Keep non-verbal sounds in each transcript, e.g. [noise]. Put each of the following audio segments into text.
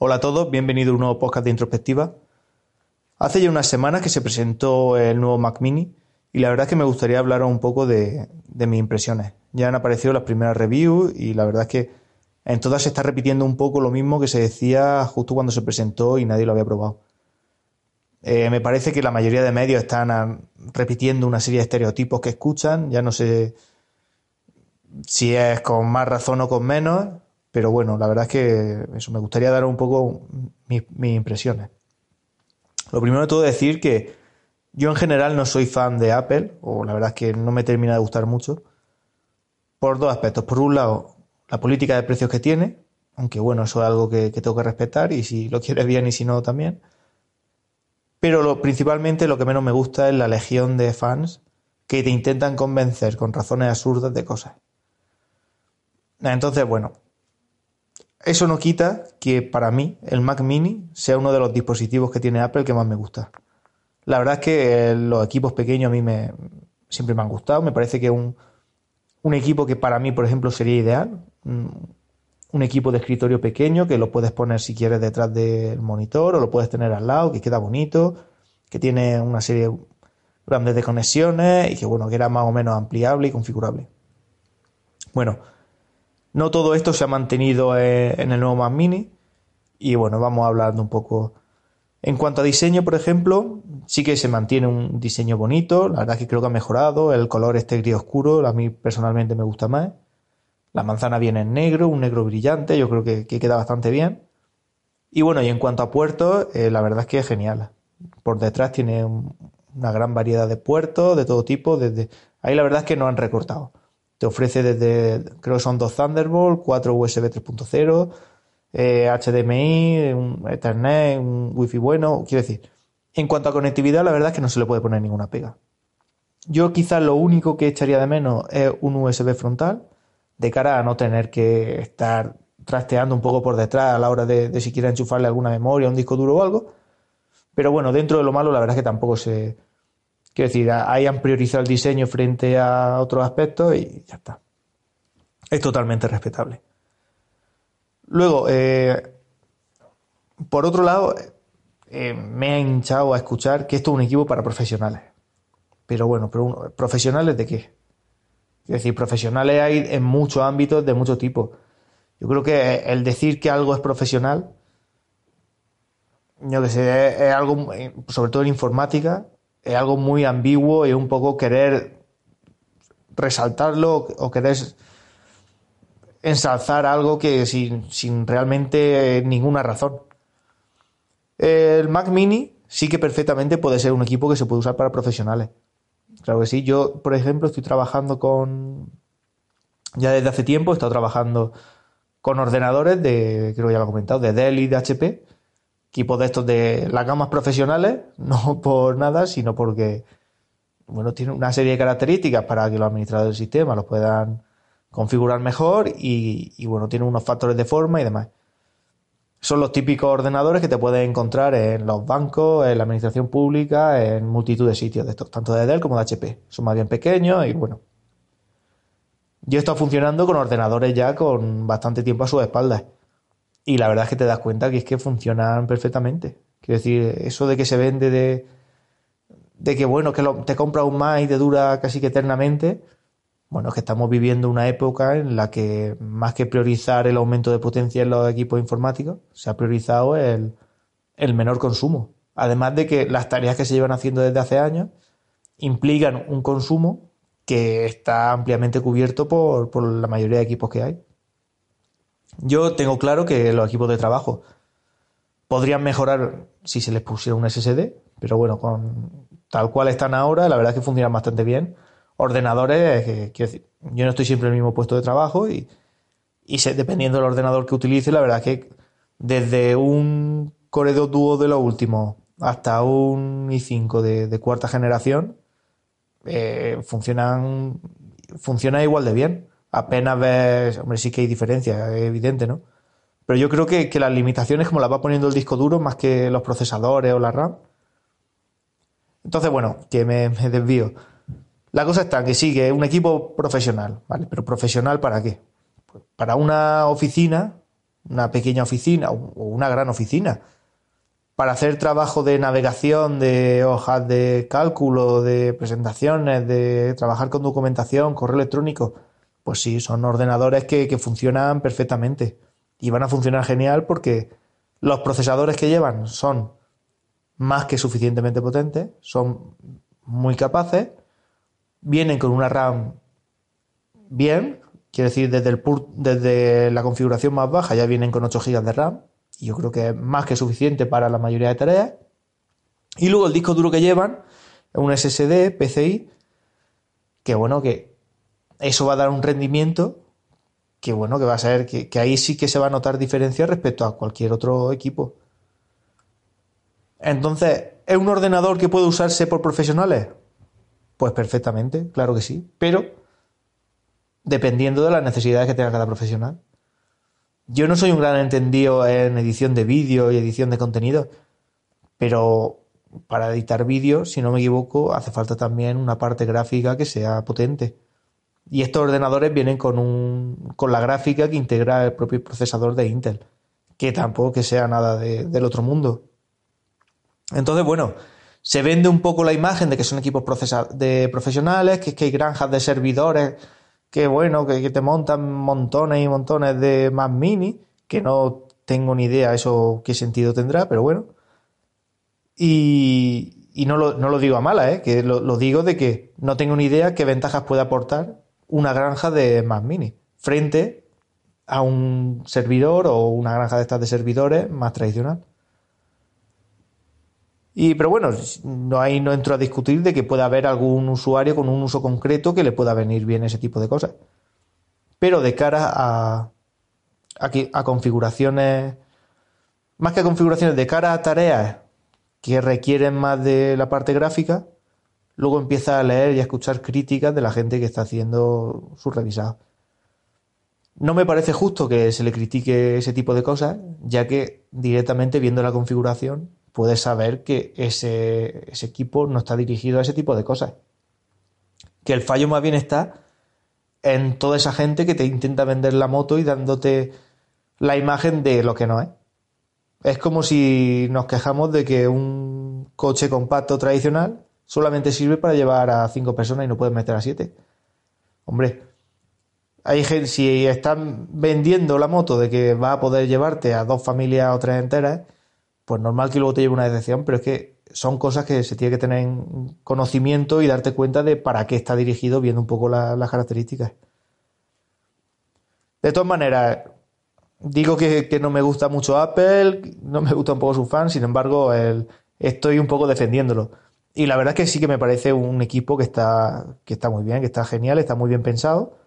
Hola a todos, bienvenido a un nuevo podcast de introspectiva. Hace ya unas semanas que se presentó el nuevo Mac Mini y la verdad es que me gustaría hablar un poco de, mis impresiones. Ya han aparecido las primeras reviews y la verdad es que en todas se está repitiendo un poco lo mismo que se decía justo cuando se presentó y nadie lo había probado. Eh, me parece que la mayoría de medios están repitiendo una serie de estereotipos que escuchan, ya no sé si es con más razón o con menos, pero bueno, la verdad es que eso, me gustaría dar un poco mis, impresiones. Lo primero de todo decir que yo en general no soy fan de Apple, o la verdad es que no me termina de gustar mucho, por dos aspectos. Por un lado, la política de precios que tiene, aunque bueno, eso es algo que, tengo que respetar y si lo quieres bien y si no también. Pero principalmente lo que menos me gusta es la legión de fans que te intentan convencer con razones absurdas de cosas. Entonces, bueno, eso no quita que para mí el Mac Mini sea uno de los dispositivos que tiene Apple que más me gusta. La verdad es que los equipos pequeños a mí me, siempre me han gustado. Me parece que un, un equipo que para mí, por ejemplo, sería ideal. Un, equipo de escritorio pequeño que lo puedes poner si quieres detrás del monitor o lo puedes tener al lado, que queda bonito, que tiene una serie grande de conexiones y que bueno, que era más o menos ampliable y configurable. Bueno, no todo esto se ha mantenido eh, en el nuevo Mac Mini y bueno, vamos hablando un poco. En cuanto a diseño, por ejemplo, sí que se mantiene un diseño bonito, la verdad es que creo que ha mejorado, el color este gris oscuro, a mí personalmente me gusta más. La manzana viene en negro, un negro brillante, yo creo que, queda bastante bien. Y bueno, y en cuanto a puertos, eh, la verdad es que es genial. Por detrás tiene una gran variedad de puertos de todo tipo, desde ahí la verdad es que no han recortado. Te ofrece desde, creo que son dos Thunderbolt, cuatro USB 3.0, HDMI, un Ethernet, un Wi-Fi bueno. Quiero decir, en cuanto a conectividad, la verdad es que no se le puede poner ninguna pega. Yo quizás lo único que echaría de menos es un USB frontal, de cara a no tener que estar trasteando un poco por detrás a la hora de, de si quiera enchufarle alguna memoria, un disco duro o algo. Pero bueno, dentro de lo malo, la verdad es que tampoco se, Quiero decir, ahí han priorizado el diseño frente a otros aspectos y ya está. Es totalmente respetable. Luego, eh, por otro lado, eh, me ha hinchado a escuchar que esto es un equipo para profesionales. Pero bueno, pero ¿profesionales de qué? Es decir, profesionales hay en muchos ámbitos de mucho tipo. Yo creo que el decir que algo es profesional, yo que sé, es algo, sobre todo en informática, es algo muy ambiguo y un poco querer resaltarlo o querer ensalzar algo que sin, sin realmente ninguna razón. El Mac Mini sí que perfectamente puede ser un equipo que se puede usar para profesionales. Claro que sí. Yo, por ejemplo, estoy trabajando con. Ya desde hace tiempo he estado trabajando con ordenadores de, creo que ya lo he comentado, de Dell y de HP equipos de estos de las gamas profesionales, [laughs] no por nada, sino porque bueno, tiene una serie de características para que los administradores del sistema los puedan configurar mejor y, bueno, tiene unos factores de forma y demás. Son los típicos ordenadores que te puedes encontrar en los bancos, en la administración pública, en multitud de sitios de estos, tanto de Dell como de HP. Son más bien pequeños y bueno. Yo he estado funcionando con ordenadores ya con bastante tiempo a sus espaldas. Y la verdad es que te das cuenta que es que funcionan perfectamente. Quiero decir, eso de que se vende de, de que bueno, que te compra un más y te dura casi que eternamente. Bueno, es que estamos viviendo una época en la que más que priorizar el aumento de potencia en los equipos informáticos, se ha priorizado el, menor consumo. Además de que las tareas que se llevan haciendo desde hace años implican un consumo que está ampliamente cubierto por, por la mayoría de equipos que hay. Yo tengo claro que los equipos de trabajo podrían mejorar si se les pusiera un SSD, pero bueno, con tal cual están ahora, la verdad es que funcionan bastante bien. Ordenadores, que, quiero decir, yo no estoy siempre en el mismo puesto de trabajo y, y dependiendo del ordenador que utilice, la verdad es que desde un Core 2 Duo de lo último hasta un i5 de, cuarta generación, eh, funcionan, funciona igual de bien apenas ves, hombre, sí que hay diferencia, es evidente, ¿no? Pero yo creo que, las limitaciones como las va poniendo el disco duro más que los procesadores o la RAM. Entonces, bueno, que me, desvío. La cosa está que sí, que es un equipo profesional, ¿vale? Pero profesional para qué? Pues para una oficina, una pequeña oficina o una gran oficina para hacer trabajo de navegación, de hojas de cálculo, de presentaciones, de trabajar con documentación, correo electrónico, pues sí, son ordenadores que, funcionan perfectamente y van a funcionar genial porque los procesadores que llevan son más que suficientemente potentes, son muy capaces, vienen con una RAM bien, quiere decir, desde, desde la configuración más baja ya vienen con 8 GB de RAM, y yo creo que es más que suficiente para la mayoría de tareas. Y luego el disco duro que llevan es un SSD PCI, que bueno, que eso va a dar un rendimiento que bueno, que va a ser que, ahí sí que se va a notar diferencia respecto a cualquier otro equipo. Entonces, ¿es un ordenador que puede usarse por profesionales? Pues perfectamente, claro que sí, pero dependiendo de las necesidades que tenga cada profesional. Yo no soy un gran entendido en edición de vídeo y edición de contenido, pero para editar vídeo, si no me equivoco, hace falta también una parte gráfica que sea potente. Y estos ordenadores vienen con, un, con la gráfica que integra el propio procesador de Intel, que tampoco que sea nada del otro mundo. Entonces, bueno, se vende un poco la imagen de que son equipos de profesionales, que, que hay granjas de servidores, que bueno, que, te montan montones y montones de Mac Mini, que no tengo ni idea eso qué sentido tendrá, pero bueno. Y, y no, lo, no, lo, digo a mala, ¿eh? que lo, lo, digo de que no tengo ni idea qué ventajas puede aportar una granja de Mac Mini frente a un servidor o una granja de estas de servidores más tradicional. Y, pero bueno, no, ahí no entro a discutir de que pueda haber algún usuario con un uso concreto que le pueda venir bien ese tipo de cosas. Pero de cara a, a, a configuraciones, más que a configuraciones, de cara a tareas que requieren más de la parte gráfica, luego empieza a leer y a escuchar críticas de la gente que está haciendo su revisado. No me parece justo que se le critique ese tipo de cosas, ya que directamente viendo la configuración puedes saber que ese, ese equipo no está dirigido a ese tipo de cosas. Que el fallo más bien está en toda esa gente que te intenta vender la moto y dándote la imagen de lo que no es. Es como si nos quejamos de que un coche compacto tradicional solamente sirve para llevar a cinco personas y no puedes meter a siete. Hombre, hay gente, si están vendiendo la moto de que va a poder llevarte a dos familias o tres enteras, pues normal que luego te lleve una decepción, pero es que son cosas que se tiene que tener en conocimiento y darte cuenta de para qué está dirigido viendo un poco las características. De todas maneras, digo que, no me gusta mucho Apple, no me gusta un poco su fan, sin embargo, estoy un poco defendiéndolo. Y la verdad es que sí que me parece un equipo que está, que está muy bien, que está genial, está muy bien pensado,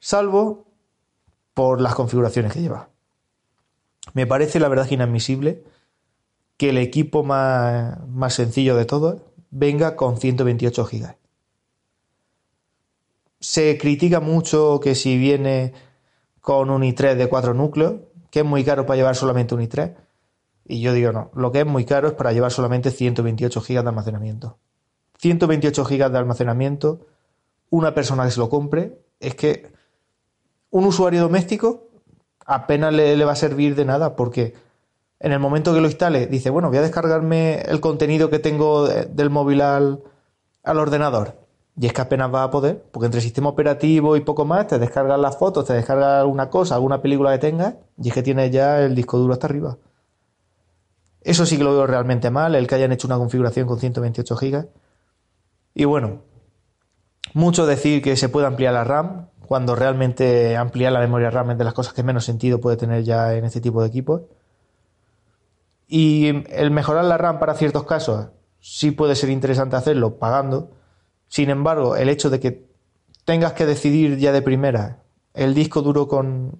salvo por las configuraciones que lleva. Me parece la verdad inadmisible que el equipo más, más sencillo de todos venga con 128 GB. Se critica mucho que si viene con un i3 de 4 núcleos, que es muy caro para llevar solamente un i3. Y yo digo, no, lo que es muy caro es para llevar solamente 128 GB de almacenamiento. 128 GB de almacenamiento, una persona que se lo compre, es que un usuario doméstico apenas le, va a servir de nada porque en el momento que lo instale dice, bueno, voy a descargarme el contenido que tengo del móvil al, al ordenador. Y es que apenas va a poder, porque entre sistema operativo y poco más, te descargas las fotos, te descargas alguna cosa, alguna película que tengas, y es que tienes ya el disco duro hasta arriba. Eso sí que lo veo realmente mal, el que hayan hecho una configuración con 128 GB. Y bueno, mucho decir que se puede ampliar la RAM, cuando realmente ampliar la memoria RAM es de las cosas que menos sentido puede tener ya en este tipo de equipos. Y el mejorar la RAM para ciertos casos sí puede ser interesante hacerlo pagando. Sin embargo, el hecho de que tengas que decidir ya de primera el disco duro con,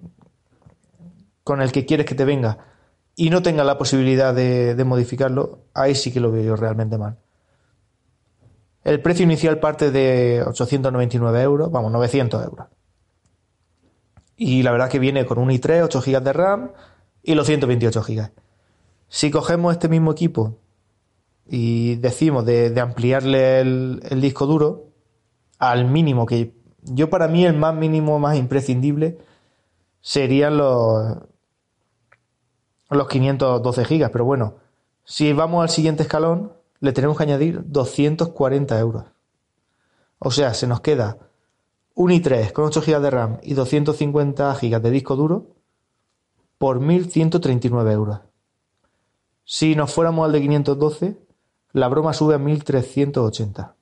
con el que quieres que te venga y no tengas la posibilidad de, modificarlo, ahí sí que lo veo yo realmente mal. El precio inicial parte de 899 euros, vamos, 900 euros. Y la verdad que viene con un i3, 8 GB de RAM y los 128 GB. Si cogemos este mismo equipo y decimos de, ampliarle el, disco duro al mínimo, que yo para mí el más mínimo, más imprescindible, serían los, los 512 gigas, pero bueno, si vamos al siguiente escalón, le tenemos que añadir 240 euros. O sea, se nos queda un i3 con 8 GB de RAM y 250 GB de disco duro por 1.139 euros. Si nos fuéramos al de 512, la broma sube a 1.380.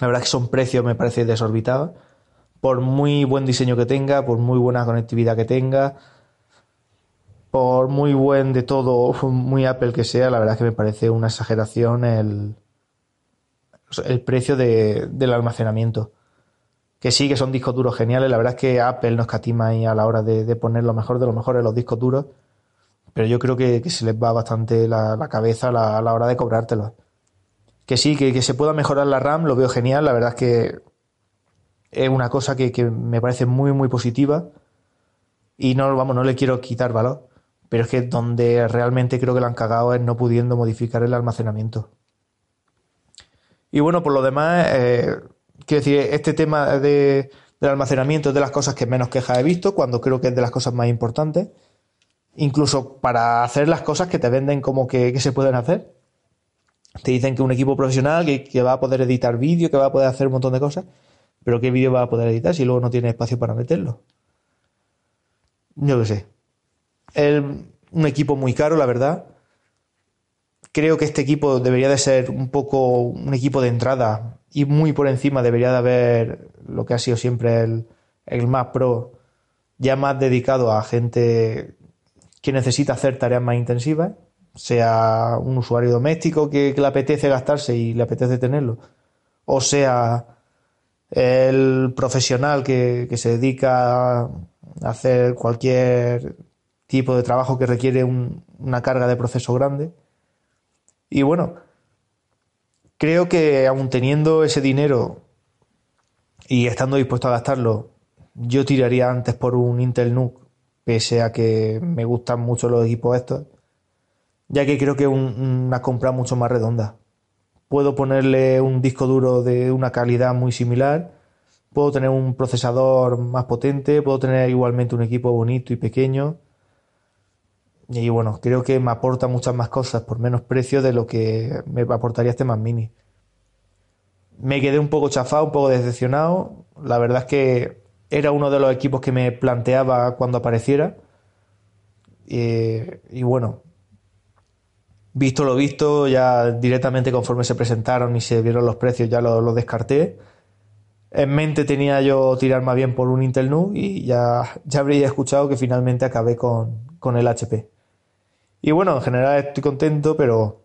La verdad es que son precios, me parece, desorbitados. Por muy buen diseño que tenga, por muy buena conectividad que tenga, por muy buen de todo, muy Apple que sea, la verdad es que me parece una exageración el, el precio del almacenamiento. Que sí, que son discos duros geniales. La verdad es que Apple no escatima ahí a la hora de, poner lo mejor de lo mejor en los discos duros. Pero yo creo que, se les va bastante la, cabeza a la, hora de cobrártelos. Que sí, que, se pueda mejorar la RAM, lo veo genial. La verdad es que es una cosa que, que me parece muy, muy positiva. Y no, vamos, no le quiero quitar valor. Pero es que donde realmente creo que lo han cagado es no pudiendo modificar el almacenamiento. Y bueno, por lo demás, eh, quiero decir, este tema de, del almacenamiento es de las cosas que menos quejas he visto, cuando creo que es de las cosas más importantes. Incluso para hacer las cosas que te venden como que, se pueden hacer. Te dicen que un equipo profesional que, que va a poder editar vídeo, que va a poder hacer un montón de cosas. Pero ¿qué vídeo va a poder editar si luego no tiene espacio para meterlo? Yo qué sé. Un equipo muy caro, la verdad. Creo que este equipo debería de ser un poco un equipo de entrada y muy por encima debería de haber lo que ha sido siempre el, el Mac Pro, ya más dedicado a gente que necesita hacer tareas más intensivas, sea un usuario doméstico que, le apetece gastarse y le apetece tenerlo, o sea el profesional que, que se dedica a hacer cualquier tipo de trabajo que requiere una carga de proceso grande. Y bueno, creo que aun teniendo ese dinero y estando dispuesto a gastarlo, yo tiraría antes por un Intel NUC, pese a que me gustan mucho los equipos estos, ya que creo que es una compra mucho más redonda. Puedo ponerle un disco duro de una calidad muy similar, puedo tener un procesador más potente, puedo tener igualmente un equipo bonito y pequeño y bueno, creo que me aporta muchas más cosas por menos precio de lo que me aportaría este Mac Mini. Me quedé un poco chafado, un poco decepcionado. La verdad es que era uno de los equipos que me planteaba cuando apareciera. y bueno, visto lo visto, ya directamente conforme se presentaron y se vieron los precios, ya lo, descarté. En mente tenía yo tirar más bien por un Intel NUC y ya, ya habría escuchado que finalmente acabé con, con el HP. Y bueno, en general estoy contento, pero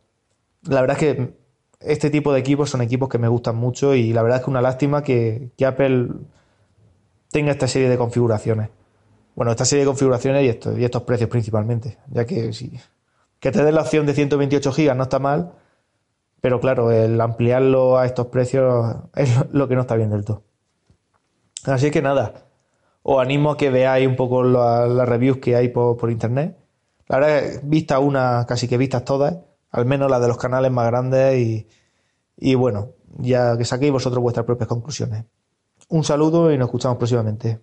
la verdad es que este tipo de equipos son equipos que me gustan mucho y la verdad es que una lástima que, Apple tenga esta serie de configuraciones. Bueno, esta serie de configuraciones y, y estos precios principalmente, ya que si que te den la opción de 128 GB no está mal, pero claro, el ampliarlo a estos precios es lo que no está bien del todo. Así que nada, os animo a que veáis un poco las reviews que hay por, por internet la verdad es una, casi que vistas todas, al menos las de los canales más grandes y, y bueno, ya que saquéis vosotros vuestras propias conclusiones. Un saludo y nos escuchamos próximamente.